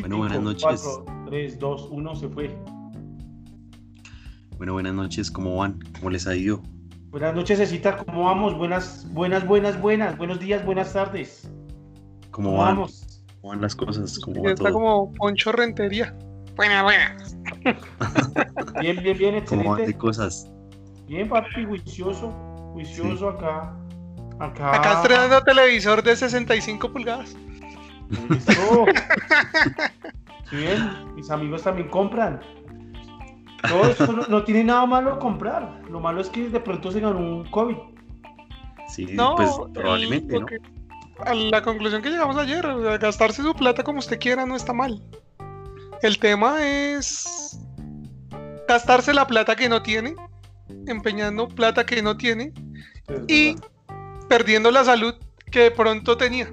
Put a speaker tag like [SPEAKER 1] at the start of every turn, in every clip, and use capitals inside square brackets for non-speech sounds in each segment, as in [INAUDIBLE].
[SPEAKER 1] Bueno, buenas noches.
[SPEAKER 2] 4, 3, 2, 1, se fue.
[SPEAKER 1] Bueno, buenas noches, ¿cómo van? ¿Cómo les ha ido?
[SPEAKER 2] Buenas noches, Cecita, ¿cómo vamos? Buenas, buenas, buenas, buenas. Buenos días, buenas tardes.
[SPEAKER 1] ¿Cómo,
[SPEAKER 2] ¿Cómo
[SPEAKER 1] van?
[SPEAKER 2] vamos?
[SPEAKER 1] ¿Cómo van las cosas? ¿Cómo va
[SPEAKER 3] Está
[SPEAKER 1] todo?
[SPEAKER 3] como Poncho Rentería. Buena, buena. [LAUGHS]
[SPEAKER 2] Bien, bien, bien,
[SPEAKER 1] ¿Cómo van de
[SPEAKER 2] excelente.
[SPEAKER 1] cosas?
[SPEAKER 2] Bien, papi, juicioso. Juicioso acá. Acá.
[SPEAKER 3] Acá estrenando televisor de 65 pulgadas.
[SPEAKER 2] Listo. Sí, bien, mis amigos también compran. Todo esto no, no tiene nada malo comprar. Lo malo es que de pronto se ganó un COVID.
[SPEAKER 1] Sí,
[SPEAKER 3] No,
[SPEAKER 1] pues
[SPEAKER 3] el-
[SPEAKER 1] probablemente, ¿no?
[SPEAKER 3] que- a la conclusión que llegamos ayer, o sea, gastarse su plata como usted quiera no está mal. El tema es gastarse la plata que no tiene, empeñando plata que no tiene y perdiendo la salud que de pronto tenía.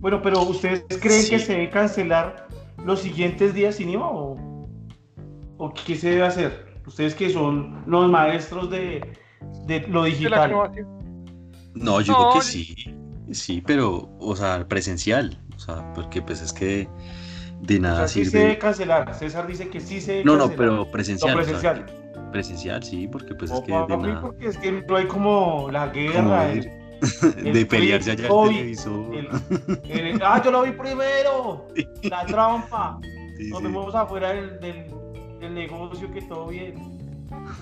[SPEAKER 2] Bueno, pero ¿ustedes creen
[SPEAKER 1] Sí.
[SPEAKER 2] que se debe cancelar los siguientes días sin IVA o, o qué se debe hacer? Ustedes que son los maestros de, de lo digital.
[SPEAKER 1] No, yo
[SPEAKER 3] No,
[SPEAKER 1] digo que sí, sí, pero, o sea, presencial, o sea, porque pues es que de
[SPEAKER 2] O
[SPEAKER 1] nada
[SPEAKER 2] sea, sí se
[SPEAKER 1] sirve.
[SPEAKER 2] debe cancelar. César dice que sí se debe
[SPEAKER 1] No, no,
[SPEAKER 2] cancelar.
[SPEAKER 1] pero
[SPEAKER 2] No,
[SPEAKER 1] presencial, o sea,
[SPEAKER 2] presencial.
[SPEAKER 1] presencial, sí, porque pues es que de
[SPEAKER 2] papi,
[SPEAKER 1] nada,
[SPEAKER 2] porque es que no hay como la guerra. [LAUGHS]
[SPEAKER 1] de
[SPEAKER 2] el
[SPEAKER 1] pelearse allá el
[SPEAKER 2] COVID,
[SPEAKER 1] televisor.
[SPEAKER 2] el- el- ah, yo lo vi primero. [LAUGHS] La trampa.
[SPEAKER 1] Sí,
[SPEAKER 2] Nos
[SPEAKER 1] sí.
[SPEAKER 2] vemos afuera del, del, del negocio que todo bien.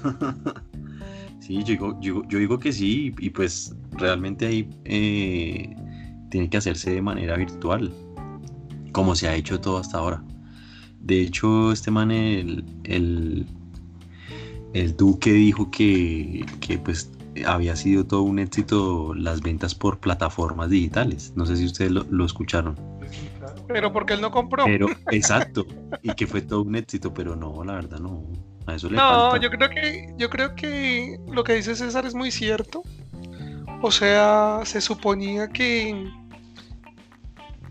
[SPEAKER 2] [LAUGHS]
[SPEAKER 1] Sí, yo digo, yo, yo digo que sí, y pues realmente ahí eh, tiene que hacerse de manera virtual, como se ha hecho todo hasta ahora. De hecho, este man, el, el, el Duque dijo que, que pues había sido todo un éxito las ventas por plataformas digitales. No sé si ustedes lo, lo escucharon.
[SPEAKER 3] Pero porque él no compró.
[SPEAKER 1] Pero, [LAUGHS] exacto, y que fue todo un éxito, pero no, la verdad no. A eso le
[SPEAKER 3] No,
[SPEAKER 1] falta.
[SPEAKER 3] yo creo que yo creo que lo que dice César es muy cierto. O sea, se suponía que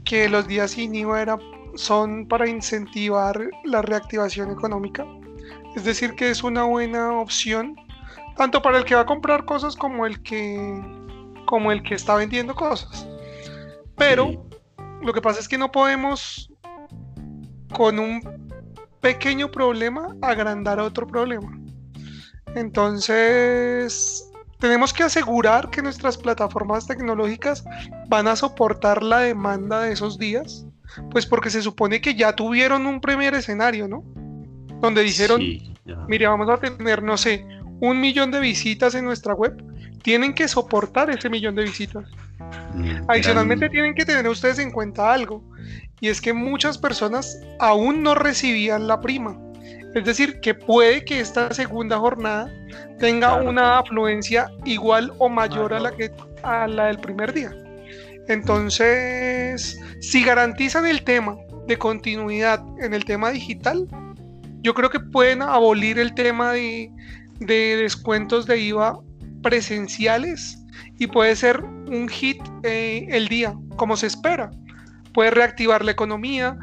[SPEAKER 3] que los días sin IVA era- son para incentivar la reactivación económica. Es decir, que es una buena opción tanto para el que va a comprar cosas como el que como el que está vendiendo cosas. Pero
[SPEAKER 1] Sí.
[SPEAKER 3] lo que pasa es que no podemos con un pequeño problema agrandar otro problema. Entonces, tenemos que asegurar que nuestras plataformas tecnológicas van a soportar la demanda de esos días, pues porque se supone que ya tuvieron un primer escenario, ¿no? Donde dijeron,
[SPEAKER 1] Sí,
[SPEAKER 3] mire, vamos a tener, no sé, un millón de visitas en nuestra web. Tienen que soportar ese millón de visitas.
[SPEAKER 1] Mm,
[SPEAKER 3] Adicionalmente tienen que tener ustedes en cuenta algo, y es que muchas personas aún no recibían la prima. Es decir, que puede que esta segunda jornada tenga
[SPEAKER 1] Claro,
[SPEAKER 3] una afluencia igual o mayor a la, que, a la del primer día. Entonces, si garantizan el tema de continuidad en el tema digital, yo creo que pueden abolir el tema de, de descuentos de IVA presenciales y puede ser un hit eh, el día, como se espera. Puede reactivar la economía,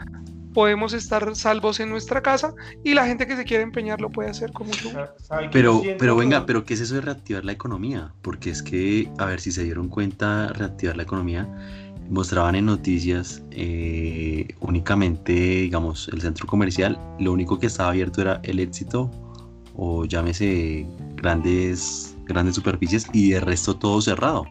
[SPEAKER 3] podemos estar salvos en nuestra casa y la gente que se quiere empeñar lo puede hacer con mucho gusto.
[SPEAKER 2] ¿Sabe qué
[SPEAKER 1] Pero, pero venga, pero ¿qué es eso de reactivar la economía? Porque es que, a ver si se dieron cuenta, reactivar la economía, mostraban en noticias eh, únicamente, digamos, el centro comercial, lo único que estaba abierto era el éxito o llámese grandes, grandes superficies y de resto todo cerrado.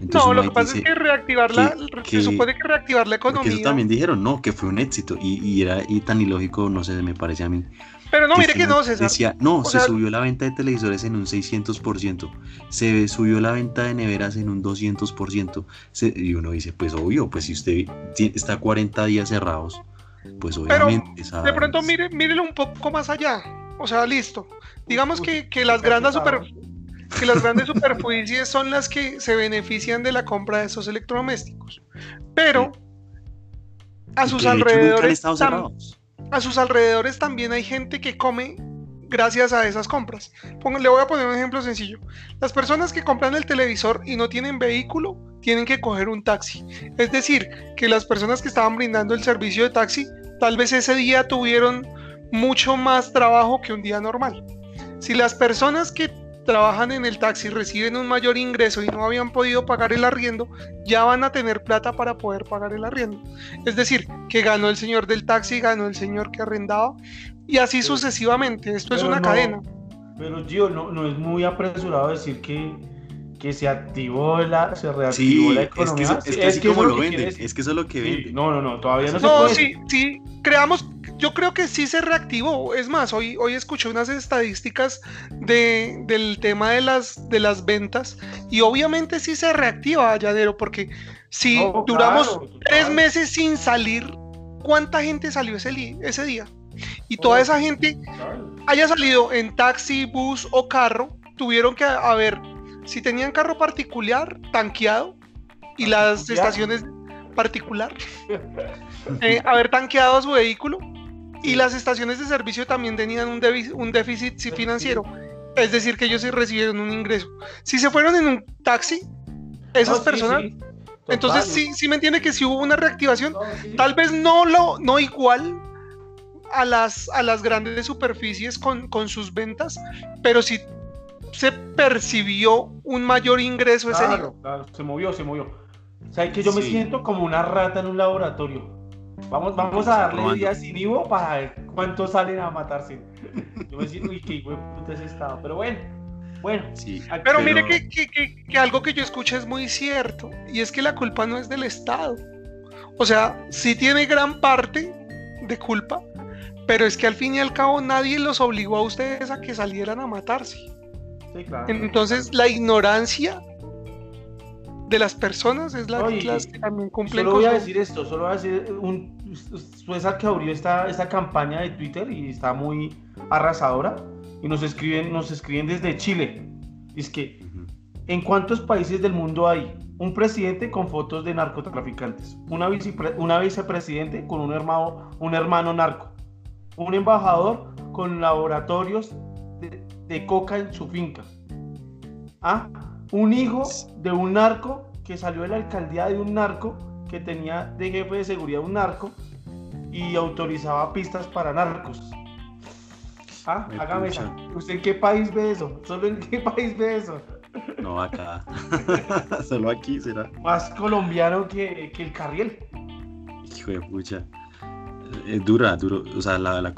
[SPEAKER 1] Entonces
[SPEAKER 3] No, lo que pasa es que reactivar la,
[SPEAKER 1] que-
[SPEAKER 3] se supone que reactivar la
[SPEAKER 1] porque eso
[SPEAKER 3] economía,
[SPEAKER 1] también dijeron, no, que fue un éxito y, y era y tan ilógico, no sé, me parece a mí.
[SPEAKER 3] pero no,
[SPEAKER 1] que
[SPEAKER 3] mire que no, César.
[SPEAKER 1] Decía, no,
[SPEAKER 3] O
[SPEAKER 1] se
[SPEAKER 3] sea-
[SPEAKER 1] subió la venta de televisores en un 600%, se subió la venta de neveras en un 200%. se- y uno dice, pues obvio, pues si usted está 40 días cerrados, pues
[SPEAKER 3] Pero
[SPEAKER 1] obviamente. esa-
[SPEAKER 3] De pronto mire, mírelo un poco más allá. O sea, listo. Digamos que, que las grandes super, que las grandes superficies son las que se benefician de la compra de esos electrodomésticos. Pero a sus alrededores tam- a sus alrededores también hay gente que come gracias a esas compras. Pongo- le voy a poner un ejemplo sencillo. Las personas que compran el televisor y no tienen vehículo tienen que coger un taxi. Es decir, que las personas que estaban brindando el servicio de taxi tal vez ese día tuvieron mucho más trabajo que un día normal. Si las personas que trabajan en el taxi reciben un mayor ingreso y no habían podido pagar el arriendo, ya van a tener plata para poder pagar el arriendo. Es decir, que ganó el señor del taxi, ganó el señor que arrendaba y así sucesivamente. Esto es una cadena.
[SPEAKER 2] Pero Gio, no, no es muy apresurado decir que, que se activó la, se reactivó la economía.
[SPEAKER 1] Es que, es que, como lo venden, es que eso es lo que venden.
[SPEAKER 2] no, no, no, todavía no,
[SPEAKER 3] se puede. sí, sí, creamos, yo creo que sí se reactivó. Es más, hoy, hoy escuché unas estadísticas de, del tema de las, de las ventas y obviamente sí se reactiva, Llanero, porque si duramos tres meses sin salir, ¿cuánta gente salió ese, ese día? Y toda esa gente haya salido en taxi, bus o carro, tuvieron que, a ver, si tenían carro particular, tanqueado, y las estaciones particular, eh, haber tanqueado su vehículo, y las estaciones de servicio también tenían un, un déficit financiero. Es decir, que ellos sí recibieron un ingreso. Si se fueron en un taxi, esas personas... Entonces sí, sí me entiende que si hubo una reactivación, tal vez no lo, no igual, a las, a las grandes superficies con, sus ventas, pero sí se percibió un mayor ingreso ese día.
[SPEAKER 2] Claro, se movió, se movió. O sea, que yo me siento como una rata en un laboratorio. Vamos, vamos a darle días sin Ivo para ver cuántos salen a matarse. [LAUGHS] Yo me siento, uy, qué puta ese estado. Pero bueno, bueno.
[SPEAKER 3] Sí, pero, mire que, que, que, algo que yo escuché es muy cierto, y es que la culpa no es del Estado. O sea, sí tiene gran parte de culpa, pero es que al fin y al cabo nadie los obligó a ustedes a que salieran a matarse. Sí, claro. Entonces la ignorancia de las personas es la, que también cumple.
[SPEAKER 2] Solo voy a decir esto, solo voy a decir un Sueza que abrió esta, esta campaña de Twitter y está muy arrasadora y nos escriben, nos escriben desde Chile. Es que ¿en cuántos países del mundo hay un presidente con fotos de narcotraficantes, una, una vicepresidente con un hermano, un hermano narco, un embajador con laboratorios de, coca en su finca. ¿Ah? Un hijo de un narco que salió de la alcaldía de un narco que tenía de jefe de seguridad un narco y autorizaba pistas para narcos. Ah, hágame esa. ¿Usted en qué país ve eso? ¿Solo en qué [LAUGHS] país ve eso?
[SPEAKER 1] No, acá. [LAUGHS] Solo aquí será.
[SPEAKER 2] Más colombiano que, que el Carriel.
[SPEAKER 1] Hijo de pucha es dura, duro, o sea, la, la,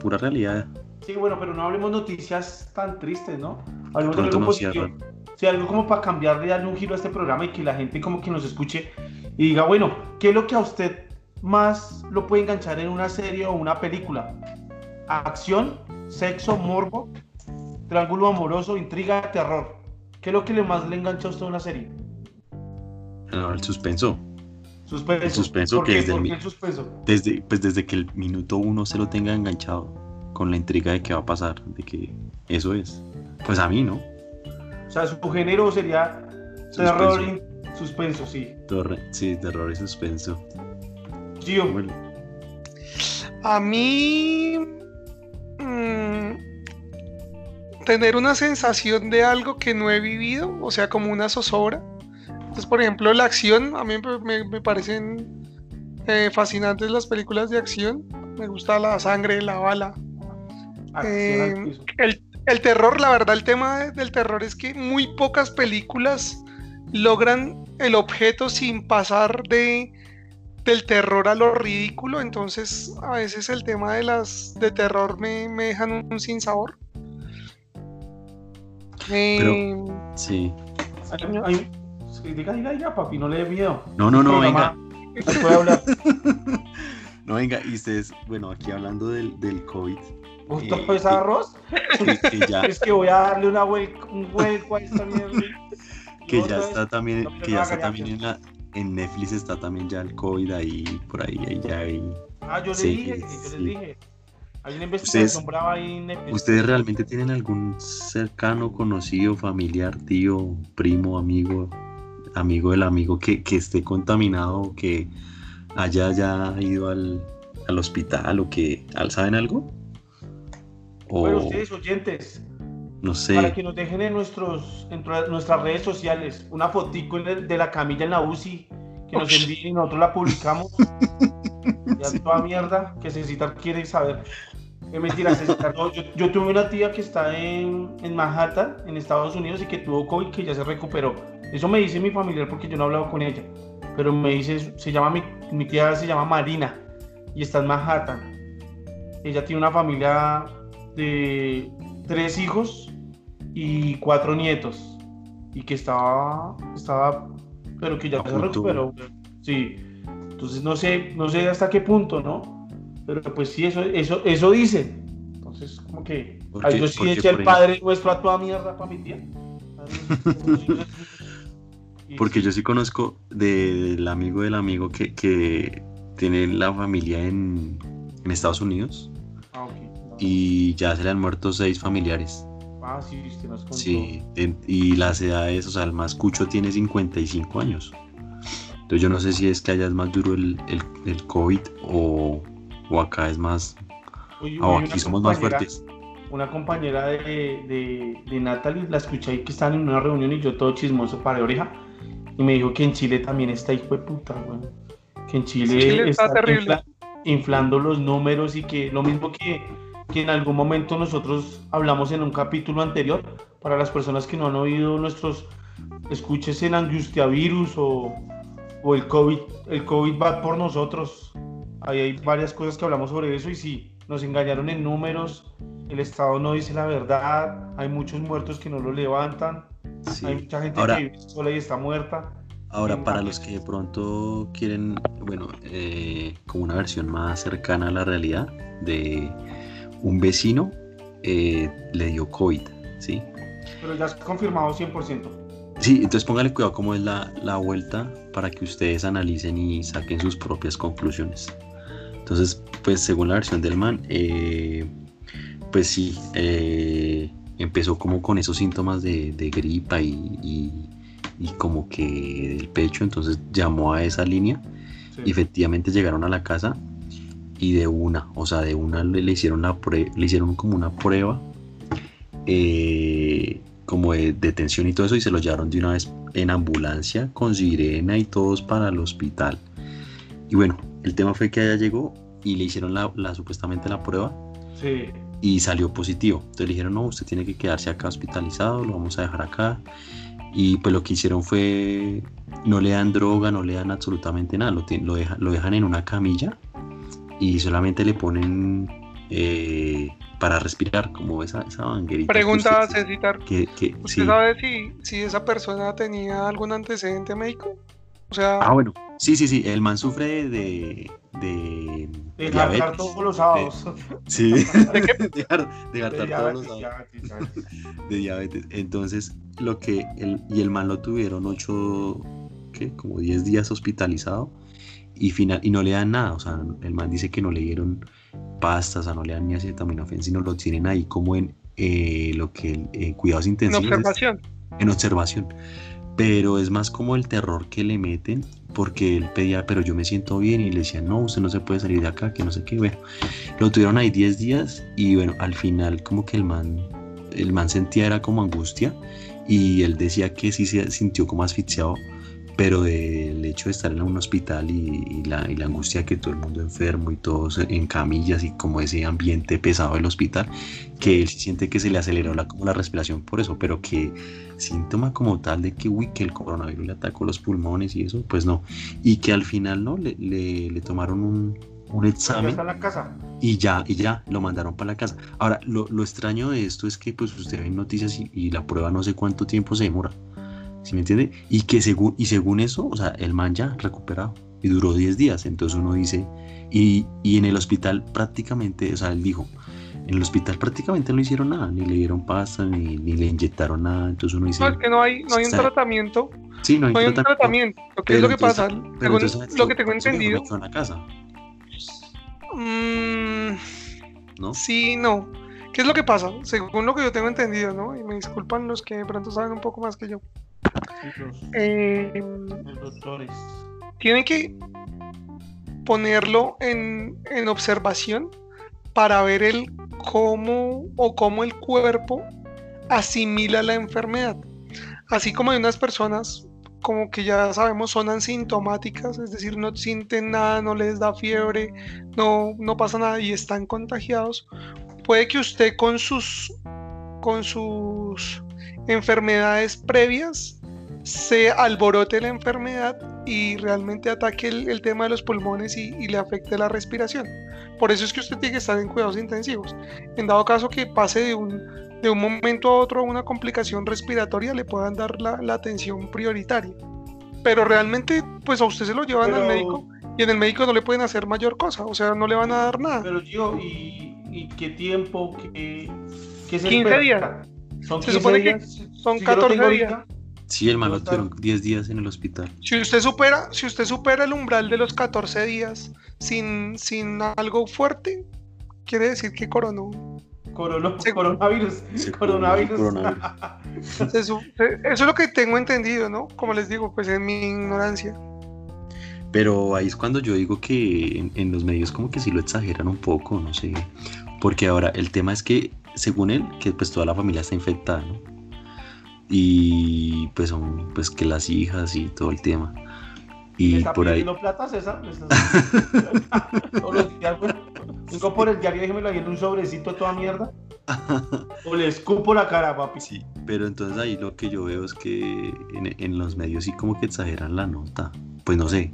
[SPEAKER 1] pura realidad.
[SPEAKER 2] Sí, bueno, pero no hablemos noticias tan tristes, ¿no? Hablemos de algo positivo. Sí, algo como para cambiar, darle un giro a este programa y que la gente como que nos escuche y diga, bueno, ¿qué es lo que a usted más lo puede enganchar en una serie o una película? Acción, sexo, morbo, triángulo amoroso, intriga, terror. ¿Qué es lo que le más le engancha a usted una serie?
[SPEAKER 1] el suspenso.
[SPEAKER 2] Suspenso.
[SPEAKER 1] El suspenso que desde, el, desde, pues desde que el minuto uno se lo tenga enganchado con la intriga de qué va a pasar, de que eso es. Pues a mí, ¿no?
[SPEAKER 2] O sea, su género sería terror y suspenso, sí.
[SPEAKER 1] sí, terror y suspenso.
[SPEAKER 2] Gio.
[SPEAKER 3] A mí. Mm, tener una sensación de algo que no he vivido, o sea, como una zozobra entonces, por ejemplo, la acción, a mí me, parecen eh, fascinantes las películas de acción. Me gusta la sangre, la bala. Eh, el, terror, la verdad, el tema del terror es que muy pocas películas logran el objeto sin pasar de del terror a lo ridículo. Entonces, a veces el tema de las de terror me, dejan un, sinsabor.
[SPEAKER 1] Eh, sí
[SPEAKER 2] diga, diga, diga, papi, no le dé miedo.
[SPEAKER 1] No, no, no, venga. Puede hablar. [LAUGHS] no, venga, y ustedes, bueno, aquí hablando del, del COVID.
[SPEAKER 2] ¿Justo eh, es arroz? [LAUGHS] es que voy a darle una vuelta, un vuelco a esta mierda.
[SPEAKER 1] que ya está también, que ya está también en, la, en Netflix está también ya el COVID ahí, por ahí, ahí ya hay.
[SPEAKER 2] Ah, yo le dije, yo le dije. Hay una investigación brava ahí en Netflix.
[SPEAKER 1] ¿Ustedes realmente tienen algún cercano, conocido, familiar, tío, primo, amigo amigo del amigo que, esté contaminado que haya ya ido al, hospital o que saben algo
[SPEAKER 2] o ustedes oyentes
[SPEAKER 1] no sé
[SPEAKER 2] para que nos dejen en nuestros en nuestras redes sociales una fotico de la camilla en la UCI que nos envíen y nosotros la publicamos [LAUGHS] ya toda mierda que necesitar quiere saber Es mentira, César, no, yo, yo, tuve una tía que está en, en, Manhattan, en Estados Unidos, y que tuvo COVID, que ya se recuperó. Eso me dice mi familiar porque yo no he hablado con ella. Pero me dice, se llama, mi, mi tía se llama Marina, y está en Manhattan. Ella tiene una familia de tres hijos y cuatro nietos. Y que estaba, estaba, pero que ya se recuperó. Sí. Entonces no sé, no sé hasta qué punto, ¿no? Pero pues sí, eso, eso, eso dice. Entonces, como que ay, yo sí eché el Padre Nuestro a toda mierda para mi tía. [LAUGHS]
[SPEAKER 1] Porque yo sí conozco del amigo del amigo que, que tiene la familia en, en Estados Unidos. Ah, okay. Y ya se le han muerto seis familiares.
[SPEAKER 2] Ah, sí, usted nos contó.
[SPEAKER 1] Sí, y las edades, o sea, el más cucho tiene 55 años. Entonces yo no sé si es que allá es más duro el, el, el COVID o, o acá es más... o aquí somos más fuertes.
[SPEAKER 2] Una compañera de, de, de, Natalie, la escuché ahí que estaban en una reunión y yo todo chismoso para oreja. Y me dijo que en Chile también está hijo de puta, bueno. Que en Chile, está, terrible. inflando los números y que lo mismo que, que en algún momento nosotros hablamos en un capítulo anterior, para las personas que no han oído nuestros escuches en Angustia Virus o, o el COVID, el COVID va por nosotros. Ahí hay varias cosas que hablamos sobre eso y sí, nos engañaron en números, el Estado no dice la verdad, hay muchos muertos que no lo levantan, hay mucha gente que vive sola y está muerta.
[SPEAKER 1] Ahora, para los que de pronto quieren, bueno, eh, como una versión más cercana a la realidad, de un vecino eh, le dio COVID, ¿sí?
[SPEAKER 2] Pero ya es confirmado 100%.
[SPEAKER 1] Sí, entonces póngale cuidado cómo es la, la vuelta para que ustedes analicen y saquen sus propias conclusiones. Entonces, pues según la versión del man, eh, pues sí, eh, empezó como con esos síntomas de, gripa y, como que del pecho, entonces llamó a esa línea y efectivamente llegaron a la casa y de una, o sea, de una le, hicieron, la le hicieron como una prueba eh, como de detención y todo eso y se lo llevaron de una vez en ambulancia con sirena y todos para el hospital. Y bueno, el tema fue que allá llegó y le hicieron la, supuestamente la prueba. Y salió positivo. Entonces le dijeron, no, usted tiene que quedarse acá hospitalizado, lo vamos a dejar acá. Y pues lo que hicieron fue, no le dan droga, no le dan absolutamente nada, lo, lo, lo dejan en una camilla y solamente le ponen eh, para respirar, como esa, esa banguerita.
[SPEAKER 3] Pregunta a Cecitar. ¿Usted sabe si, si esa persona tenía algún antecedente médico? O sea...
[SPEAKER 1] Ah, bueno, sí, sí, sí, el man sufre de... De,
[SPEAKER 2] de diabetes. todos los sábados.
[SPEAKER 1] sí, ¿De qué? [LAUGHS] De, todos los sábados. De diabetes. Entonces, lo que... El, y el man lo tuvieron ocho... ¿Qué? Como 10 días hospitalizado y, final, y no le dan nada. O sea, el man dice que no le dieron pastas, o no le dan ni acetaminofén, sino lo tienen ahí como en eh, lo que eh, cuidados intensivos.
[SPEAKER 3] En observación.
[SPEAKER 1] En observación. Pero es más como el terror que le meten, porque él pedía, pero yo me siento bien, y le decían, no, usted no se puede salir de acá, que no sé qué. Bueno, lo tuvieron ahí 10 días, y bueno, al final, como que el man, el man sentía era como angustia, y él decía que sí se sintió como asfixiado pero del hecho de estar en un hospital y, la, y, la, angustia que todo el mundo enfermo y todos en camillas y como ese ambiente pesado del hospital, que él siente que se le aceleró la, como la respiración por eso, pero que síntoma como tal de que, uy, que el coronavirus le atacó los pulmones y eso, pues no. Y que al final, ¿no? Le, le, tomaron un, un examen.
[SPEAKER 2] la casa.
[SPEAKER 1] Y ya, y ya, lo mandaron para la casa. Ahora, lo, lo extraño de esto es que pues usted ve noticias y, y la prueba no sé cuánto tiempo se demora. ¿Sí me entiende? Y que según, y según eso, o sea, el man ya recuperado y duró 10 días, entonces uno dice, y, y, en el hospital prácticamente, o sea, él dijo, en el hospital prácticamente no hicieron nada, ni le dieron pasta, ni, ni le inyectaron nada, entonces uno dice...
[SPEAKER 3] No, es que no hay, no hay un tratamiento.
[SPEAKER 1] Sí, no hay,
[SPEAKER 3] no hay un tratamiento. ¿Qué es lo que pasa? Según lo que tengo entendido...
[SPEAKER 1] En la casa.
[SPEAKER 3] Mm, ¿No? Sí, no. ¿Qué es lo que pasa? Según lo que yo tengo entendido, ¿no? Y me disculpan los que de pronto saben un poco más que yo. Eh, tienen que ponerlo en, observación para ver el cómo o cómo el cuerpo asimila la enfermedad. Así como hay unas personas como que ya sabemos son asintomáticas, es decir, no sienten nada, no les da fiebre, no, no pasa nada y están contagiados. puede que usted con sus con sus enfermedades previas se alborote la enfermedad y realmente ataque el, tema de los pulmones y, le afecte la respiración. Por eso es que usted tiene que estar en cuidados intensivos. En dado caso que pase de un, de un momento a otro una complicación respiratoria, le puedan dar la, atención prioritaria. Pero realmente, pues a usted se lo llevan al médico y en el médico no le pueden hacer mayor cosa, o sea, no le van a dar nada.
[SPEAKER 2] Pero yo, ¿y, qué tiempo? ¿Qué,
[SPEAKER 3] qué 15 días.
[SPEAKER 2] Son 15 se supone días? que
[SPEAKER 3] son 14 días.
[SPEAKER 1] Sí, el malo tuvieron 10 días en el hospital.
[SPEAKER 3] Si usted supera, si usted supera el umbral de los 14 días sin, sin algo fuerte, quiere decir que coronó.
[SPEAKER 2] Coronó, coronavirus. coronavirus. [LAUGHS]
[SPEAKER 3] eso, es lo que tengo entendido, ¿no? Como les digo, pues en mi ignorancia.
[SPEAKER 1] Pero ahí es cuando yo digo que en, en, los medios como que sí lo exageran un poco, no sé. Porque ahora el tema es que, según él, que pues toda la familia está infectada, ¿no? Y pues son pues que las hijas y todo el tema. Y
[SPEAKER 2] está
[SPEAKER 1] por ahí.
[SPEAKER 2] plata, César? [LAUGHS] Días, Vengo por el diario y déjemelo ahí en un sobrecito toda mierda. [LAUGHS] o le escupo la cara, papi.
[SPEAKER 1] Sí, pero entonces ahí lo que yo veo es que en, en los medios sí como que exageran la nota. Pues no sé.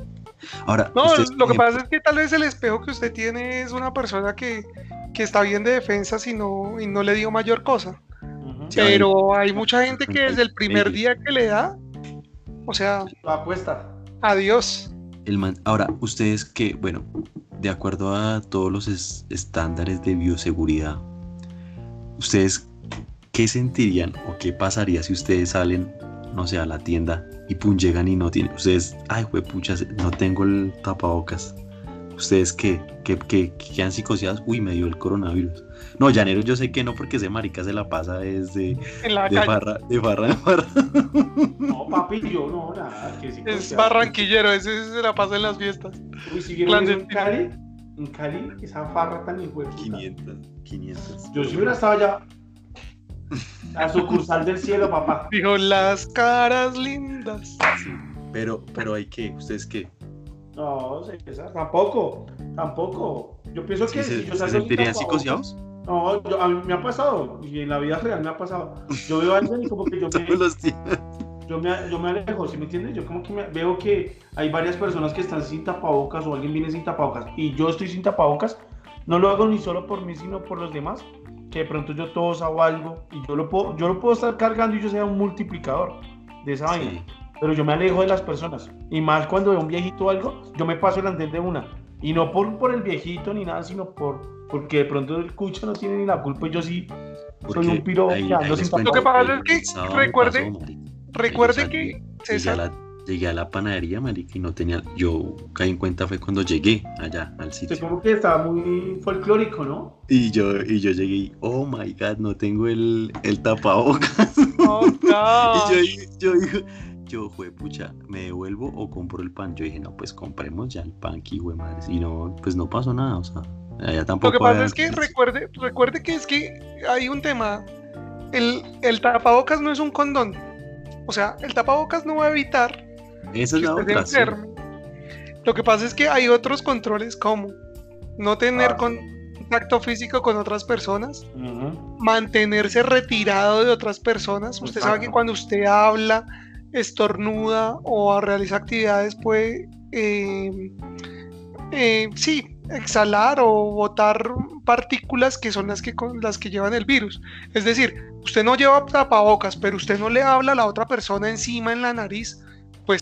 [SPEAKER 1] Ahora.
[SPEAKER 3] No, lo que pasa es que tal vez el espejo que usted tiene es una persona que, que está bien de defensa y no, y no le dio mayor cosa. Pero hay mucha gente que desde el primer día que le da, o sea,
[SPEAKER 2] apuesta.
[SPEAKER 3] Adiós.
[SPEAKER 1] El Ahora, ustedes que, bueno, de acuerdo a todos los estándares de bioseguridad, ustedes qué sentirían o qué pasaría si ustedes salen, no sé, a la tienda y pum, llegan y no tienen, ustedes, ay, pucha, no tengo el tapabocas. ¿Ustedes qué? ¿Qué, qué, quedan psicoseados? Uy, me dio el coronavirus. No, llanero yo sé que no, porque ese marica se la pasa desde de farra, de farra farra.
[SPEAKER 2] No, papi, yo no, nada. Que
[SPEAKER 3] es barranquillero, ese se la pasa en las fiestas.
[SPEAKER 2] Uy, si vieron en Cali, en Cali, esa farra tan hijo
[SPEAKER 1] 500, 500.
[SPEAKER 2] Yo si hubiera estado allá, a sucursal del cielo, papá.
[SPEAKER 3] Dijo, las caras lindas.
[SPEAKER 1] Sí, pero, pero hay que, ¿ustedes qué?
[SPEAKER 2] No, tampoco, tampoco. Yo pienso que
[SPEAKER 1] si yo ¿Se sentirían psicoseados?
[SPEAKER 2] No, yo, a mí me ha pasado, y en la vida real me ha pasado. Yo veo a alguien y como que yo [LAUGHS] me, yo me, yo me alejo, ¿sí me entiendes? Yo como que veo que hay varias personas que están sin tapabocas o alguien viene sin tapabocas y yo estoy sin tapabocas. No lo hago ni solo por mí, sino por los demás. Que de pronto yo todos hago algo y yo lo puedo, yo lo puedo estar cargando y yo sea un multiplicador de esa vaina. Pero yo me alejo de las personas. Y más cuando veo un viejito o algo, yo me paso el andén de una. Y no por, por el viejito ni nada, sino por, porque de pronto el cucho no tiene ni la culpa y yo sí soy un piro
[SPEAKER 3] Lo que pasa es que recuerde, recuerde que
[SPEAKER 1] llegué a, la, panadería, marica, y no tenía, yo caí en cuenta fue cuando llegué allá al sitio.
[SPEAKER 2] como que estaba muy folclórico, ¿no?
[SPEAKER 1] Y yo, y yo llegué y, oh my god, no tengo el, el tapabocas.
[SPEAKER 3] Oh, no. [LAUGHS]
[SPEAKER 1] y yo, yo, yo, yo, fue pucha, me devuelvo o compro el pan. Yo dije, no, pues compremos ya el pan, que madre. Y no, pues no pasó nada, o sea. Lo
[SPEAKER 3] que pasa es que recuerde, recuerde que es que hay un tema. El, el, tapabocas no es un condón. O sea, el tapabocas no va a evitar
[SPEAKER 1] Esa es la otra,
[SPEAKER 3] Lo que pasa es que hay otros controles como no tener ah, contacto físico con otras personas, mantenerse retirado de otras personas. Usted sabe que cuando usted habla, estornuda o realiza actividades puede, eh, eh, sí, exhalar o botar partículas que son las que, las que llevan el virus. Es decir, usted no lleva tapabocas, pero usted no le habla a la otra persona encima en la nariz, pues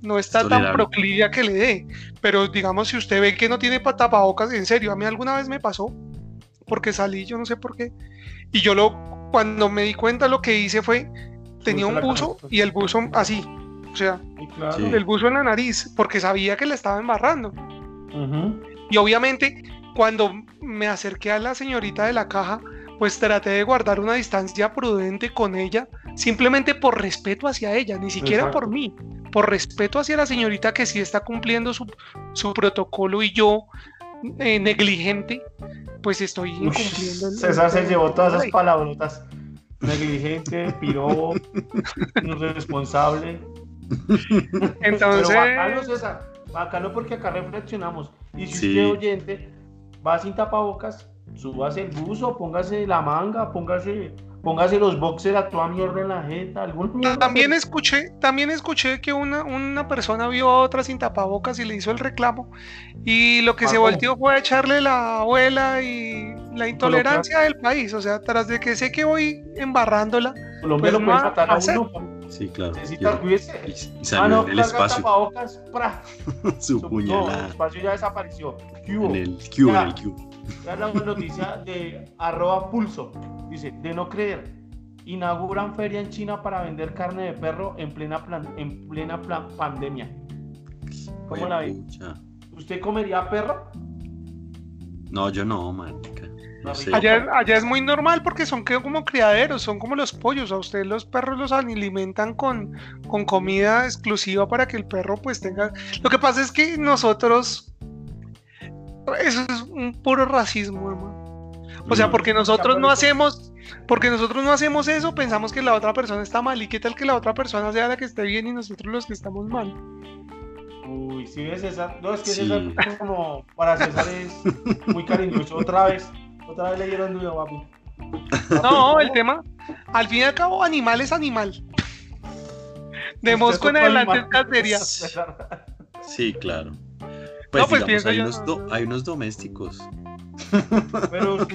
[SPEAKER 3] no está tan proclive a que le dé. Pero digamos, si usted ve que no tiene tapabocas, en serio, a mí alguna vez me pasó, porque salí, yo no sé por qué, y yo lo, cuando me di cuenta lo que hice fue, tenía un buzo y el buzo así, o sea, el buzo en la nariz, porque sabía que le estaba embarrando. Y obviamente, cuando me acerqué a la señorita de la caja, pues traté de guardar una distancia prudente con ella, simplemente por respeto hacia ella, ni siquiera por mí, por respeto hacia la señorita que sí está cumpliendo su, protocolo y yo, eh, negligente, pues estoy incumpliendo.
[SPEAKER 2] César se llevó todas esas palabrotas. Negligente, piró, [LAUGHS] irresponsable.
[SPEAKER 3] Entonces.
[SPEAKER 2] Pero bacano, César. Bacano porque acá reflexionamos. Y si usted oyente va sin tapabocas, Súbase el buzo, póngase la manga, póngase póngase los boxers a toda mierda en la jeta.
[SPEAKER 3] también escuché, también escuché que una, una persona vio a otra sin tapabocas y le hizo el reclamo. Y lo que se volteó fue a echarle la abuela y la intolerancia del país. O sea, tras de que sé que voy embarrándola.
[SPEAKER 2] Colombia pues lo puede matar a uno.
[SPEAKER 1] Sí, claro.
[SPEAKER 2] Necesita cuidarse.
[SPEAKER 1] Y, y salió ah, no, en el espacio.
[SPEAKER 2] Tapabocas, [LAUGHS]
[SPEAKER 1] Su, Su puñalada.
[SPEAKER 2] No, el espacio ya desapareció.
[SPEAKER 1] En el Q, en el Q.
[SPEAKER 2] Ya la noticia de arroba pulso. Dice, de no creer, inauguran feria en China para vender carne de perro en plena, plan, en plena pandemia. ¿Cómo la ve? ¿Usted comería perro?
[SPEAKER 1] No, yo no, man.
[SPEAKER 3] Allá, allá, es muy normal porque son como criaderos, son como los pollos. A ustedes los perros los alimentan con, con comida exclusiva para que el perro pues tenga... Lo que pasa es que nosotros... Eso es un puro racismo, hermano. O sea, porque nosotros no hacemos, porque nosotros no hacemos eso, pensamos que la otra persona está mal. ¿Y qué tal que la otra persona sea la que esté bien y nosotros los que estamos mal?
[SPEAKER 2] Uy, sí ves César. No, es que César como para César es muy cariñoso. Otra vez, otra vez le dieron duda, papi.
[SPEAKER 3] No, el tema, al fin y al cabo, animal es animal. De Mosco en adelante es cacería.
[SPEAKER 1] Sí, claro. Pues, no, pues digamos, hay, unos hay unos domésticos
[SPEAKER 2] pero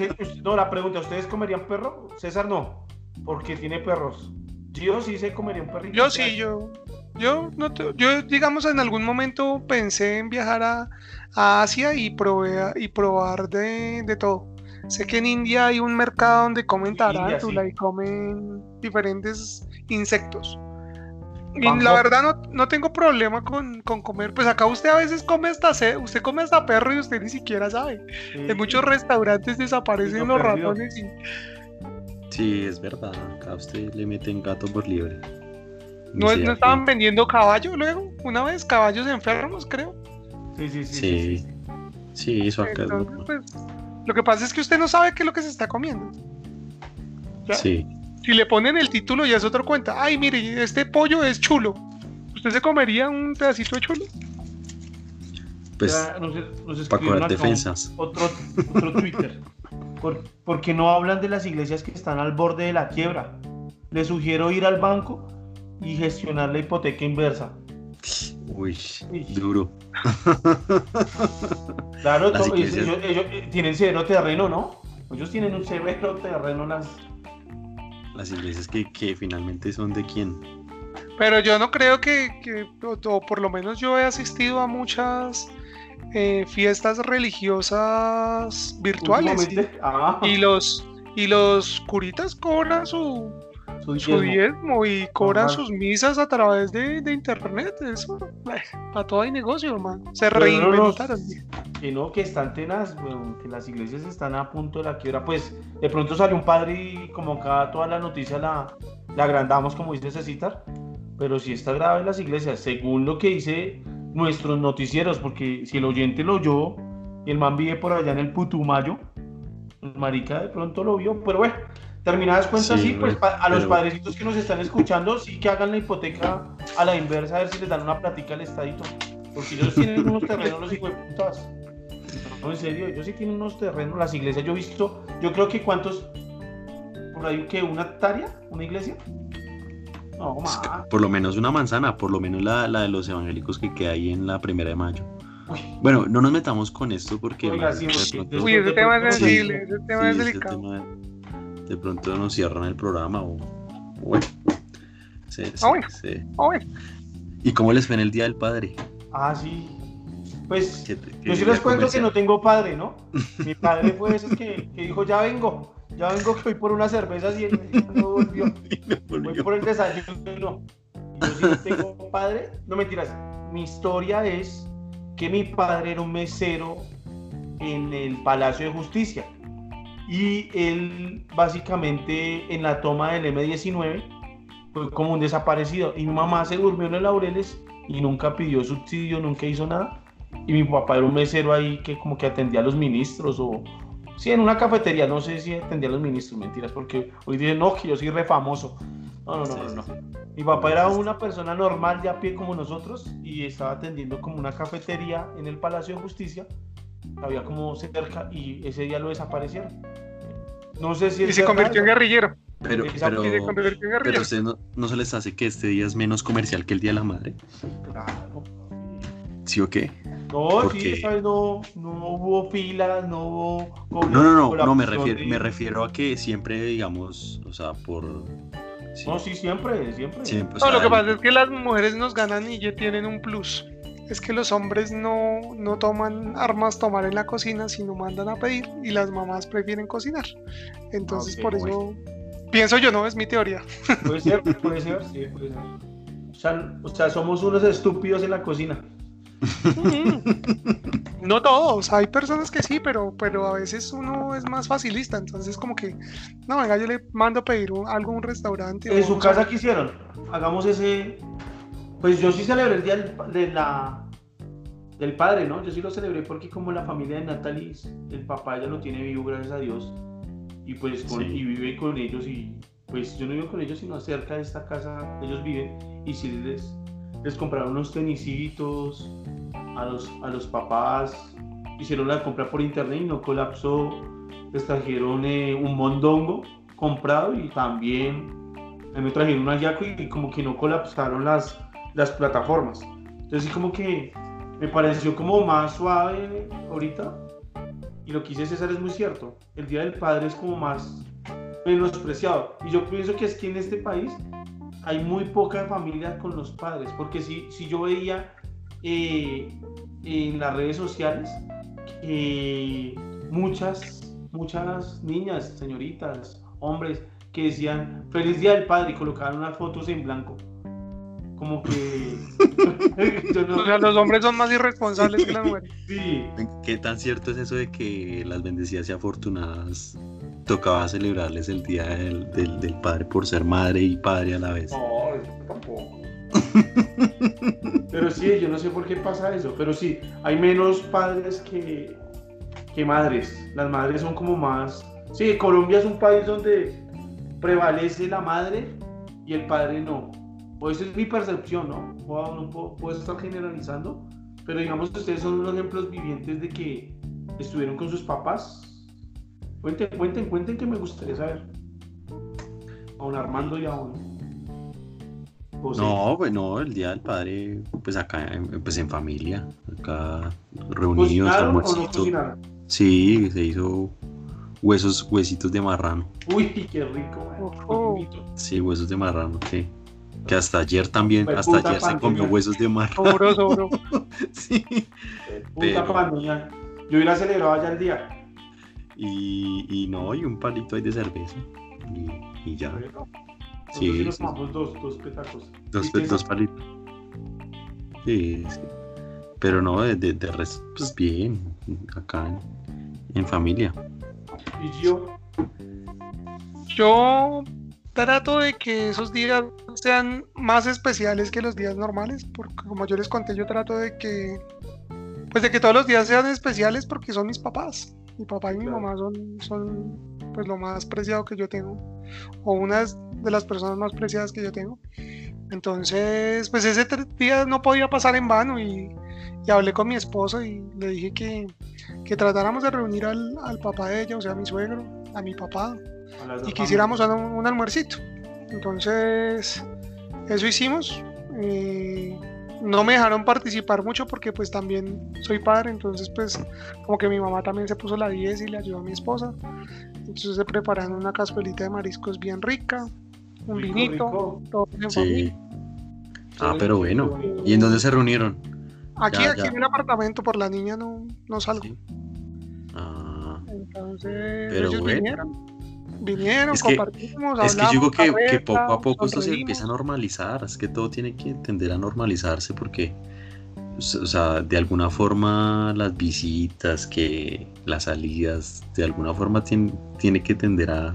[SPEAKER 2] no, la pregunta, ¿ustedes comerían perro? César no, porque tiene perros. Yo sí se comería un perrito.
[SPEAKER 3] Yo sí, yo. Yo, no yo, digamos, en algún momento pensé en viajar a, Asia y, y probar de, de, todo. Sé que en India hay un mercado donde comen tarántula y comen diferentes insectos. Y la verdad no, no tengo problema con, con, comer. Pues acá usted a veces come hasta usted come hasta perro y usted ni siquiera sabe. en muchos restaurantes desaparecen los ratones y...
[SPEAKER 1] Sí, es verdad. Acá usted le meten gato por libre.
[SPEAKER 3] ¿No, ¿no estaban vendiendo caballo luego? Una vez, caballos enfermos, creo.
[SPEAKER 2] Sí, sí, sí.
[SPEAKER 1] Sí, sí, eso acá
[SPEAKER 3] Entonces, pues, Lo que pasa es que usted no sabe qué es lo que se está comiendo.
[SPEAKER 1] Sí.
[SPEAKER 3] Si le ponen el título ya es otra cuenta. Ay, mire, este pollo es chulo. ¿Usted se comería un pedacito de chulo?
[SPEAKER 1] Pues, para defensas.
[SPEAKER 2] Otro, otro Twitter. ¿Por, qué no hablan de las iglesias que están al borde de la quiebra? Les sugiero ir al banco y gestionar la hipoteca inversa.
[SPEAKER 1] Uy, duro. [LAUGHS]
[SPEAKER 2] Claro, ellos, eh, tienen severo terreno, ¿no? Ellos tienen un severo terreno las,
[SPEAKER 1] las iglesias que, que finalmente son de quién.
[SPEAKER 3] Pero yo no creo que, o, por lo menos yo he asistido a muchas eh, fiestas religiosas virtuales. Ah. Y, los y los curitas cobran su, su, diezmo y cobran sus misas a través de, internet. Eso, para todo hay negocio, hermano. Se reinventaron.
[SPEAKER 2] que no, que están tenas, que las iglesias están a punto de la quiebra. Pues de pronto salió un padre y como acá toda la noticia la, la agrandamos, como dice Cecitar. Pero si está grave en las iglesias, según lo que dice nuestros noticieros, porque si el oyente lo oyó y el man vive por allá en el Putumayo, el marica de pronto lo vio, pero bueno, terminadas cuentas, sí, pues a los padrecitos que nos están escuchando, sí que hagan la hipoteca a la inversa, a ver si les dan una platica al estadito. Porque ellos tienen unos terrenos, los hijos de putas. No, en serio, ellos sí tienen unos terrenos, las iglesias. Yo he visto, yo creo que cuántos, por ahí que una hectárea, una iglesia. No, más.
[SPEAKER 1] Por lo menos una manzana, por lo menos la, la de los evangélicos que queda ahí en la primera de mayo. Bueno, no nos metamos con esto porque.
[SPEAKER 3] Oiga, sí, Uy, ese tema es sensible, ese tema es delicado
[SPEAKER 1] de pronto nos cierran el programa o, bueno. Sí,
[SPEAKER 3] ah, ah,
[SPEAKER 1] ¿Y cómo les fue en el Día del Padre?
[SPEAKER 2] Ah, sí. Pues yo sí les cuento que no tengo padre, ¿no? [LAUGHS] Mi padre fue ese que, que dijo, ya vengo, ya vengo que voy por unas cervezas y él no volvió. [LAUGHS] Voy por el desayuno. Yo sí tengo padre. No mentiras. Mi historia es que mi padre era un mesero en el Palacio de Justicia y él básicamente en la toma del M19 fue como un desaparecido. Y mi mamá se durmió en los laureles y nunca pidió subsidio, nunca hizo nada. Y mi papá era un mesero ahí que como que atendía a los ministros o sí en una cafetería, no sé si atendía a los ministros, mentiras, porque hoy dicen no, que yo soy re famoso. No, no, no, no, Mi papá era una persona normal de a pie como nosotros y estaba atendiendo como una cafetería en el Palacio de Justicia había como cerca y ese día lo desaparecieron. No sé si
[SPEAKER 3] Y se convirtió en guerrillero.
[SPEAKER 1] Pero, pero, pero ustedes no, no se les hace que este día es menos comercial que el Día de la Madre.
[SPEAKER 2] Claro.
[SPEAKER 1] ¿Sí o qué?
[SPEAKER 2] No,
[SPEAKER 1] Porque-
[SPEAKER 2] sí, esta vez no, no hubo filas, no hubo.
[SPEAKER 1] No, no, no, no me refiero,
[SPEAKER 2] de-
[SPEAKER 1] me refiero a que siempre, digamos, o sea, por... sí,
[SPEAKER 2] No, sí, siempre, siempre.
[SPEAKER 1] siempre, o
[SPEAKER 3] No, lo que pasa es que las mujeres nos ganan y ya tienen un plus. Es que los hombres no, no toman armas tomar en la cocina, sino mandan a pedir y las mamás prefieren cocinar. Entonces,
[SPEAKER 2] Ok,
[SPEAKER 3] por eso
[SPEAKER 2] bueno.
[SPEAKER 3] pienso yo, no es mi teoría.
[SPEAKER 2] Puede ser, puede ser, sí, puede ser. O sea, o sea, somos unos estúpidos en la cocina.
[SPEAKER 3] No todos, hay personas que sí, pero, pero a veces uno es más facilista. Entonces, como que, no, venga, yo le mando a pedir un- algo a un restaurante.
[SPEAKER 2] En su
[SPEAKER 3] a-
[SPEAKER 2] casa, ¿qué hicieron? Hagamos ese. Pues yo sí celebré el día de la, del padre, ¿no? Yo sí lo celebré porque, como la familia de Natalie, el papá ya lo tiene vivo, gracias a Dios. Y pues con-
[SPEAKER 1] Sí.
[SPEAKER 2] y vive con ellos. Y pues yo no vivo con ellos, sino cerca de esta casa ellos viven. Y sí les, les compraron unos tenisitos a los, a los papás. Hicieron la compra por internet y no colapsó. Les trajeron eh, un mondongo comprado y también me trajeron un ayaco y, y como que no colapsaron las, las plataformas. Entonces sí como que me pareció como más suave ahorita. Y lo que dice César es muy cierto. El Día del Padre es como más menospreciado. Y yo pienso que es que en este país hay muy poca familia con los padres. Porque si, si yo veía eh, en las redes sociales que muchas, muchas niñas, señoritas, hombres, que decían feliz día del padre y colocaban unas fotos en blanco. Como que. No- [LAUGHS]
[SPEAKER 3] O sea, los hombres son más irresponsables que las mujeres.
[SPEAKER 2] sí,
[SPEAKER 1] ¿Qué tan cierto es eso de que las bendecidas y afortunadas tocaba celebrarles el Día del, del- del Padre por ser madre y padre a la vez?
[SPEAKER 2] no, eso tampoco. Pero sí, yo no sé por qué pasa eso. Pero sí, hay menos padres que, que madres. Las madres son como más. Sí, Colombia es un país donde prevalece la madre y el padre no. O esa es mi percepción, ¿no? Puedo, no puedo, puedo estar generalizando, pero digamos que ustedes son unos ejemplos vivientes de que estuvieron con sus papás. Cuenten, cuenten, cuenten que me gustaría saber. A un Armando y a un. José.
[SPEAKER 1] No, pues no, el Día del Padre, pues acá, en- pues en familia, acá reunidos,
[SPEAKER 2] ¿Cocinaron o no
[SPEAKER 1] almuercito. Sí, se hizo huesos, huesitos de marrano.
[SPEAKER 2] Uy, qué rico, man. Qué bonito.
[SPEAKER 1] Sí, huesos de marrano, sí. Que hasta ayer también,
[SPEAKER 2] Pues
[SPEAKER 1] hasta ayer se comió huesos de marrano.
[SPEAKER 3] Sobro, sobro. [LAUGHS]
[SPEAKER 1] Sí.
[SPEAKER 2] Puta
[SPEAKER 1] Pero-
[SPEAKER 2] pandemia. Yo hubiera celebrado allá el día.
[SPEAKER 1] Y, y no, y un palito ahí de cerveza. Y, y ya.
[SPEAKER 2] Bueno,
[SPEAKER 1] Sí,
[SPEAKER 2] nos
[SPEAKER 1] sí.
[SPEAKER 2] tomamos dos, dos petacos.
[SPEAKER 1] Dos,
[SPEAKER 2] ¿Y qué
[SPEAKER 1] dos palitos. Sí, sí. Pero no, de, de, de resto, pues bien, acá en, en familia.
[SPEAKER 2] Y yo,
[SPEAKER 3] Yo trato de que esos días sean más especiales que los días normales, porque como yo les conté, yo trato de que, pues de que todos los días sean especiales porque son mis papás. Mi papá y mi
[SPEAKER 2] Claro.
[SPEAKER 3] mamá son, son pues lo más preciado que yo tengo, o una de las personas más preciadas que yo tengo. Entonces, pues ese día no podía pasar en vano y, y hablé con mi esposo y le dije que, que tratáramos de reunir al, al papá de ella, o sea, a mi suegro, a mi papá, y quisiéramos un, un almuercito. Entonces, eso hicimos. eh, no me dejaron participar mucho porque pues también soy padre, entonces pues como que mi mamá también se puso la 10 y le ayudó a mi esposa. Entonces se prepararon una cascuelita de mariscos bien rica, un
[SPEAKER 2] Rico,
[SPEAKER 3] vinito,
[SPEAKER 2] rico.
[SPEAKER 3] todo en familia.
[SPEAKER 1] Sí. Ah, pero bueno. ¿Y en dónde se reunieron?
[SPEAKER 3] Aquí,
[SPEAKER 1] Ya,
[SPEAKER 3] aquí
[SPEAKER 1] ya.
[SPEAKER 3] en el apartamento por la niña no, no salgo.
[SPEAKER 1] Sí. Ah,
[SPEAKER 3] Entonces
[SPEAKER 1] Pero
[SPEAKER 3] ellos
[SPEAKER 1] bueno.
[SPEAKER 3] vinieron. Vinieron,
[SPEAKER 1] Es que-
[SPEAKER 3] compartimos,
[SPEAKER 1] es que yo digo que, poco a poco esto se empieza a normalizar, es que todo tiene que tender a normalizarse porque, o sea, de alguna forma las visitas, que las salidas, de alguna forma tiene, tiene que tender a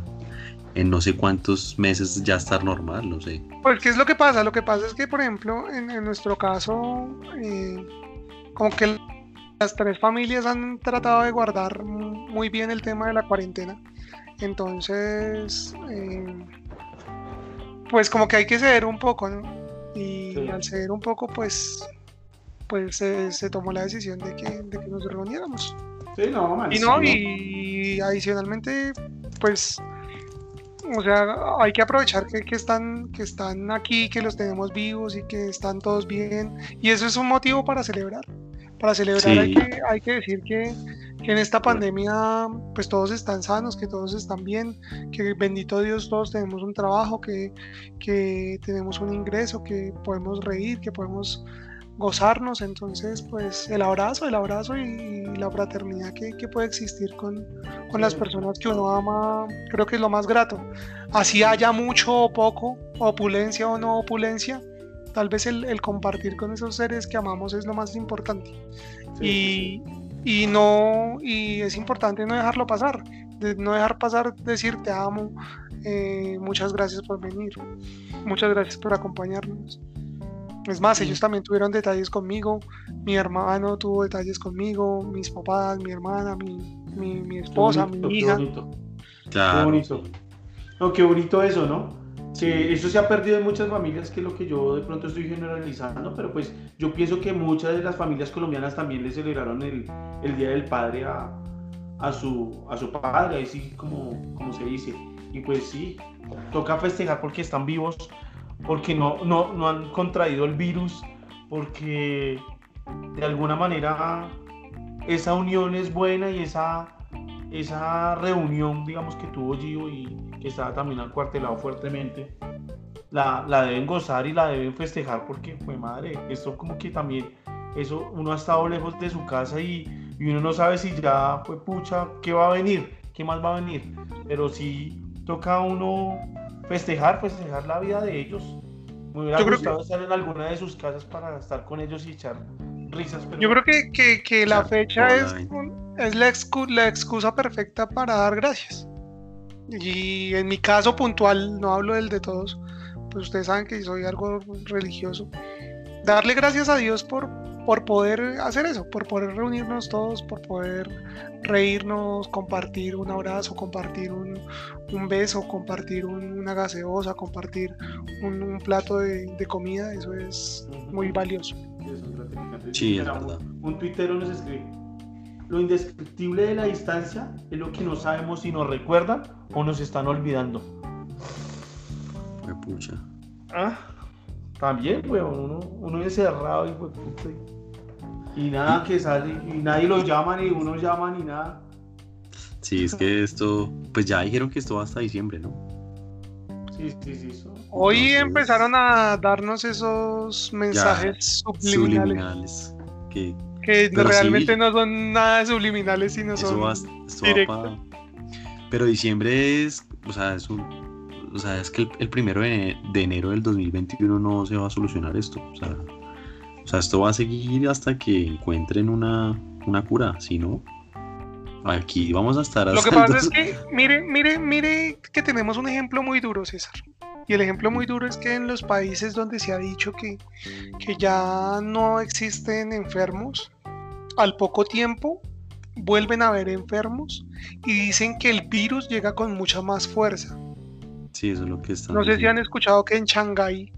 [SPEAKER 1] en no sé cuántos meses ya estar normal, no sé.
[SPEAKER 3] Pues, ¿qué es lo que pasa? Lo que pasa es que, por ejemplo, en, en nuestro caso, eh, como que las tres familias han tratado de guardar mu- muy bien el tema de la cuarentena. Entonces, eh, pues como que hay que ceder un poco, ¿no? Y
[SPEAKER 2] Sí.
[SPEAKER 3] al ceder un poco, pues, pues se, se tomó la decisión de que, de que nos reuniéramos.
[SPEAKER 2] Sí, no, man,
[SPEAKER 3] Y no, y adicionalmente, pues, o sea, hay que aprovechar que, que están, que están aquí, que los tenemos vivos y que están todos bien. Y eso es un motivo para celebrar. Para celebrar hay, que, hay que decir que en esta pandemia, pues todos están sanos, que todos están bien, que bendito Dios, todos tenemos un trabajo, que, que tenemos un ingreso, que podemos reír, que podemos gozarnos. Entonces, pues el abrazo, el abrazo y, y la fraternidad que, que puede existir con, con las
[SPEAKER 2] Sí.
[SPEAKER 3] personas que uno ama, creo que es lo más grato. Así haya mucho o poco, opulencia o no opulencia, tal vez el, el compartir con esos seres que amamos es lo más importante.
[SPEAKER 2] Sí,
[SPEAKER 3] y, y no, y es importante no dejarlo pasar, de no dejar pasar decir te amo, eh, muchas gracias por venir, muchas gracias por acompañarnos. Es más, ellos también tuvieron detalles conmigo, mi hermano tuvo detalles conmigo, mis papás, mi hermana, mi, mi, mi
[SPEAKER 2] Qué
[SPEAKER 3] esposa,
[SPEAKER 2] bonito,
[SPEAKER 3] mi
[SPEAKER 2] qué
[SPEAKER 3] hija.
[SPEAKER 2] bonito.
[SPEAKER 1] Claro.
[SPEAKER 2] bonito. No, qué bonito eso, ¿no? Que eso se ha perdido en muchas familias, que es lo que yo de pronto estoy generalizando, pero pues yo pienso que muchas de las familias colombianas también le celebraron el, el Día del Padre a, a, su, a su padre, ahí sí como, como se dice. Y pues sí, toca festejar porque están vivos, porque no, no, no han contraído el virus, porque de alguna manera esa unión es buena y esa, esa reunión, digamos, que tuvo Gio y que estaba también acuartelado fuertemente, la, la deben gozar y la deben festejar porque, pues madre, esto como que también, eso, uno ha estado lejos de su casa y, y uno no sabe si ya fue pucha, qué va a venir, qué más va a venir, pero si toca a uno festejar, festejar la vida de ellos. Me hubiera
[SPEAKER 3] Yo
[SPEAKER 2] gustado estar en alguna de sus casas para estar con ellos y echar risas. Pero
[SPEAKER 3] Yo creo que, que, que la fecha es, un- es la, excu- la excusa perfecta para dar gracias. Y en mi caso puntual, no hablo del de todos, pues ustedes saben que soy algo religioso. Darle gracias a Dios por, por poder hacer eso, por poder reunirnos todos, por poder reírnos, compartir un abrazo, compartir un, un beso, compartir un- una gaseosa, compartir un, un plato de, de comida, eso es muy valioso.
[SPEAKER 1] Sí, es verdad.
[SPEAKER 2] Un, un tuitero nos escribe. Lo indescriptible de la distancia es lo que no sabemos si nos recuerdan o nos están olvidando.
[SPEAKER 1] Pucha.
[SPEAKER 2] Ah, también, weón, uno, uno encerrado y, puta, y, y nada que sale, y nadie lo llama, ni uno llama, ni nada.
[SPEAKER 1] Sí, es que esto, pues ya dijeron que esto va hasta diciembre, ¿no?
[SPEAKER 2] Sí, sí, sí. eso.
[SPEAKER 3] Hoy
[SPEAKER 1] Entonces-
[SPEAKER 3] empezaron a darnos esos mensajes subliminales,
[SPEAKER 1] Subliminales. Que
[SPEAKER 3] que
[SPEAKER 1] Pero
[SPEAKER 3] realmente
[SPEAKER 1] sí.
[SPEAKER 3] no son nada subliminales, sino
[SPEAKER 1] eso
[SPEAKER 3] son
[SPEAKER 1] va, Pero diciembre es, o sea, es un, o sea, es que el, el primero de, de enero del 2021 no se va a solucionar esto. O sea, o sea, esto va a seguir hasta que encuentren una, una cura. Si no, aquí vamos a estar
[SPEAKER 3] Lo que
[SPEAKER 1] el
[SPEAKER 3] pasa es que, mire, mire, mire que tenemos un ejemplo muy duro, César. Y el ejemplo muy duro es que en los países donde se ha dicho que, que ya no existen enfermos, al poco tiempo vuelven a haber enfermos y dicen que el virus llega con mucha más fuerza.
[SPEAKER 1] Sí, eso es lo que están
[SPEAKER 3] No sé si han
[SPEAKER 1] diciendo.
[SPEAKER 3] escuchado que en Shanghái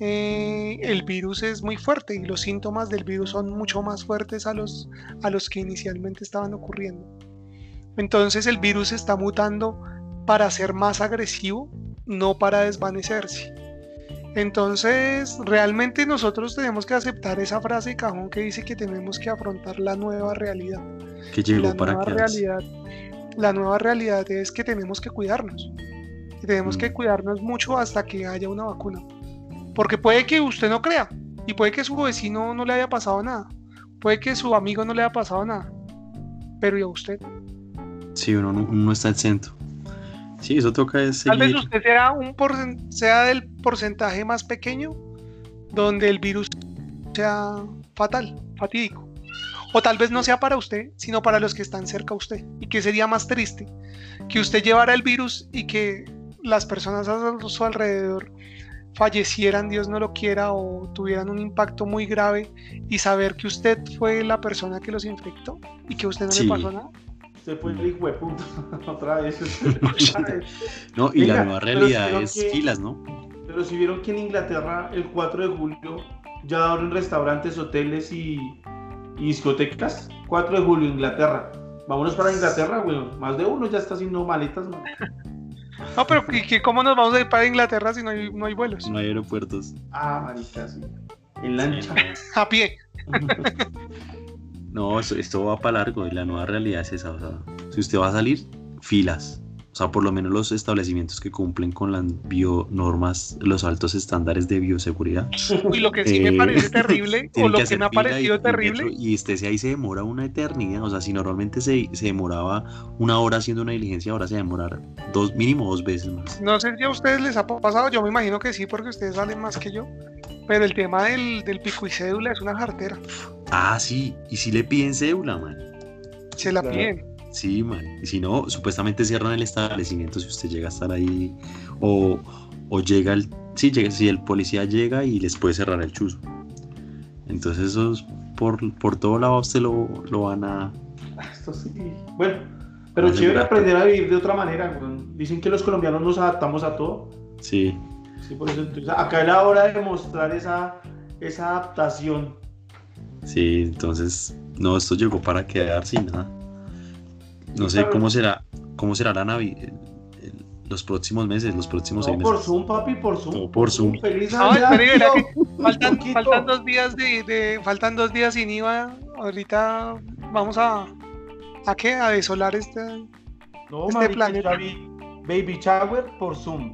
[SPEAKER 3] eh, el virus es muy fuerte y los síntomas del virus son mucho más fuertes a los, a los que inicialmente estaban ocurriendo. Entonces el virus está mutando para ser más agresivo, no para desvanecerse. Entonces, realmente nosotros tenemos que aceptar esa frase de cajón que dice que tenemos que afrontar la nueva realidad.
[SPEAKER 1] que llegó
[SPEAKER 3] la
[SPEAKER 1] para
[SPEAKER 3] nueva realidad, la nueva realidad es que tenemos que cuidarnos. Y tenemos que
[SPEAKER 1] Mm.
[SPEAKER 3] cuidarnos mucho hasta que haya una vacuna. Porque puede que usted no crea y puede que su vecino no le haya pasado nada. Puede que su amigo no le haya pasado nada. Pero ¿y a usted?
[SPEAKER 1] Sí, uno no, uno no está exento. Sí, eso toca es
[SPEAKER 3] Tal vez
[SPEAKER 1] seguir.
[SPEAKER 3] usted sea, un sea del porcentaje más pequeño donde el virus sea fatal, fatídico. O tal vez no sea para usted, sino para los que están cerca a usted. Y que sería más triste que usted llevara el virus y que las personas a su alrededor fallecieran, Dios no lo quiera, o tuvieran un impacto muy grave y saber que usted fue la persona que los infectó y que usted no
[SPEAKER 1] Sí.
[SPEAKER 3] le pasó nada.
[SPEAKER 2] Se fue el hijo de puta [LAUGHS] otra vez. [LAUGHS]
[SPEAKER 1] No, y
[SPEAKER 2] Venga,
[SPEAKER 1] la nueva realidad es
[SPEAKER 2] que-
[SPEAKER 1] filas, ¿no?
[SPEAKER 2] Pero si vieron que en Inglaterra el 4 de julio ya abren restaurantes, hoteles y, y discotecas. 4 de julio, Inglaterra. vámonos para Inglaterra, weón. Más de uno ya está haciendo maletas, man. [LAUGHS]
[SPEAKER 3] No, pero ¿y qué- ¿cómo nos vamos a ir para Inglaterra si no hay, no hay vuelos?
[SPEAKER 1] No hay aeropuertos.
[SPEAKER 2] Ah, marica, sí. En lancha.
[SPEAKER 3] A pie.
[SPEAKER 1] No, esto, esto va para largo y la nueva realidad es esa. O sea, si usted va a salir, filas. O sea, por lo menos los establecimientos que cumplen con las bionormas, los altos estándares de bioseguridad. [LAUGHS]
[SPEAKER 3] Y lo que sí me
[SPEAKER 1] Eh,
[SPEAKER 3] parece [LAUGHS] terrible, o lo que
[SPEAKER 1] hacer
[SPEAKER 3] me ha parecido terrible,
[SPEAKER 1] Y este ahí se demora una eternidad. O sea, si normalmente se, se demoraba una hora haciendo una diligencia, ahora se va a demorar dos, mínimo dos veces más.
[SPEAKER 3] no sé si a ustedes les ha pasado, yo me imagino que sí, porque ustedes salen más que yo, pero el tema del, del pico y cédula es una jartera,
[SPEAKER 1] Ah, sí. Y si le piden cédula, man.
[SPEAKER 3] se la
[SPEAKER 2] Claro.
[SPEAKER 3] piden.
[SPEAKER 1] Sí, man. Y si no, supuestamente cierran el establecimiento si usted llega a estar ahí. O, o llega el. Sí, llega, si el policía llega y les puede cerrar el chuzo. Entonces, eso es por, por todo lado, a usted lo, lo van a.
[SPEAKER 2] Esto sí. Bueno, pero chévere aprender a vivir de otra manera. Dicen que los colombianos nos adaptamos a todo.
[SPEAKER 1] Sí,
[SPEAKER 2] Sí, por eso entonces, acá es la hora de mostrar esa, esa adaptación.
[SPEAKER 1] sí. Entonces, no, esto llegó para quedarse y nada. No sé cómo será, cómo será la Navidad. Los próximos meses, los próximos
[SPEAKER 2] No,
[SPEAKER 1] seis
[SPEAKER 2] por
[SPEAKER 1] meses.
[SPEAKER 2] Zoom, papi, por Zoom.
[SPEAKER 1] Todo por Zoom.
[SPEAKER 2] Feliz
[SPEAKER 3] No,
[SPEAKER 2] Navidad,
[SPEAKER 3] que faltan, dos días de, de- faltan dos días sin IVA. Ahorita vamos a ¿a qué? A desolar este.
[SPEAKER 2] No,
[SPEAKER 3] este
[SPEAKER 2] vi Baby shower por Zoom.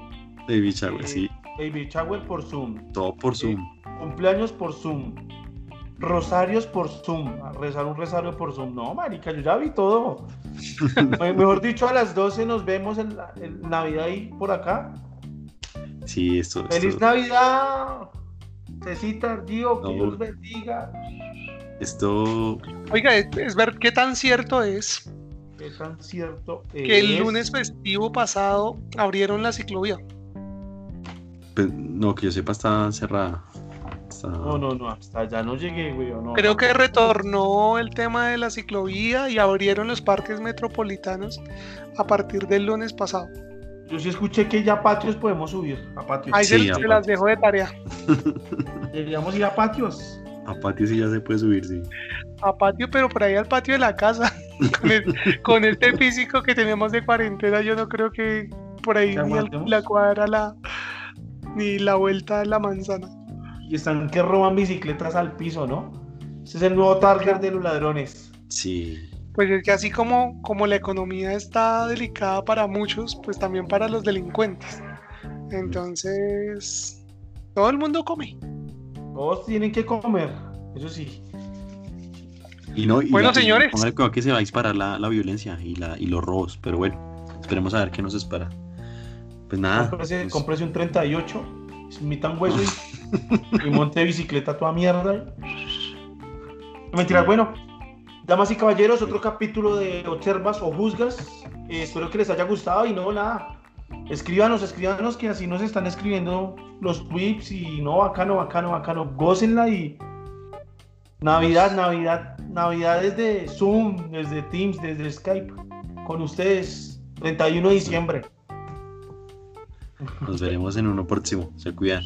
[SPEAKER 1] Baby shower,
[SPEAKER 2] Eh,
[SPEAKER 1] sí.
[SPEAKER 2] Baby shower por Zoom.
[SPEAKER 1] Todo por Zoom.
[SPEAKER 2] Cumpleaños por Zoom. Rosarios por Zoom. Rezar un rosario por Zoom. No, marica, yo ya vi todo. [LAUGHS] Me- Mejor dicho, a las 12 nos vemos en, la- en Navidad ahí por acá.
[SPEAKER 1] Sí, esto.
[SPEAKER 2] ¡Feliz
[SPEAKER 1] esto,
[SPEAKER 2] Navidad! Cecita, Dio, que. Dios bendiga.
[SPEAKER 1] esto
[SPEAKER 3] Oiga, es, es ver qué tan cierto es
[SPEAKER 2] Qué tan cierto
[SPEAKER 3] que el
[SPEAKER 2] es.
[SPEAKER 3] lunes festivo pasado abrieron la ciclovía.
[SPEAKER 1] Pues, no, que yo sepa, está cerrada. Está-
[SPEAKER 2] No, no, no, hasta allá no llegué, güey. No,
[SPEAKER 3] Creo
[SPEAKER 2] no.
[SPEAKER 3] que retornó el tema de la ciclovía y abrieron los parques metropolitanos a partir del lunes pasado.
[SPEAKER 2] Yo sí escuché que ya patios podemos subir. A patios.
[SPEAKER 3] Ahí se,
[SPEAKER 1] Sí,
[SPEAKER 3] se
[SPEAKER 1] aparte.
[SPEAKER 3] las dejo de tarea. [LAUGHS]
[SPEAKER 2] Deberíamos ir a patios.
[SPEAKER 1] A patio sí ya se puede subir, sí.
[SPEAKER 3] A patio, pero por ahí al patio de la casa. [LAUGHS] con, el- con este físico que tenemos de cuarentena, yo no creo que por ahí
[SPEAKER 2] ¿Que
[SPEAKER 3] ni la cuadra la ni la vuelta de la manzana.
[SPEAKER 2] Y están que roban bicicletas al piso, ¿no? Ese es el nuevo target de los ladrones.
[SPEAKER 1] Sí.
[SPEAKER 3] Pues es que así como, como la economía está delicada para muchos, pues también para los delincuentes. Entonces, todo el mundo come.
[SPEAKER 2] Todos tienen que comer. Eso sí.
[SPEAKER 1] Y no, y
[SPEAKER 3] Bueno,
[SPEAKER 1] la- y
[SPEAKER 3] señores.
[SPEAKER 1] póngale cuidado que se va a disparar la, la violencia y, la, y los robos. Pero bueno, esperemos a ver qué nos espera. Pues nada.
[SPEAKER 2] Cómprese,
[SPEAKER 1] pues,
[SPEAKER 2] cómprese un 38. Es mi tan hueso y, y monte bicicleta toda mierda. Mentiras, bueno. Damas y caballeros, otro capítulo de Observas o Juzgas. Eh, espero que les haya gustado y no, nada. Escríbanos, escríbanos que así nos están escribiendo los tweets y no, bacano, bacano, bacano. Gócenla y Navidad, Navidad, Navidad desde Zoom, desde Teams, desde Skype. Con ustedes, 31 de diciembre.
[SPEAKER 1] Nos veremos en uno próximo. Se cuidan.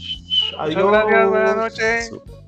[SPEAKER 2] Adiós.
[SPEAKER 3] Gracias, buenas noches.
[SPEAKER 1] So-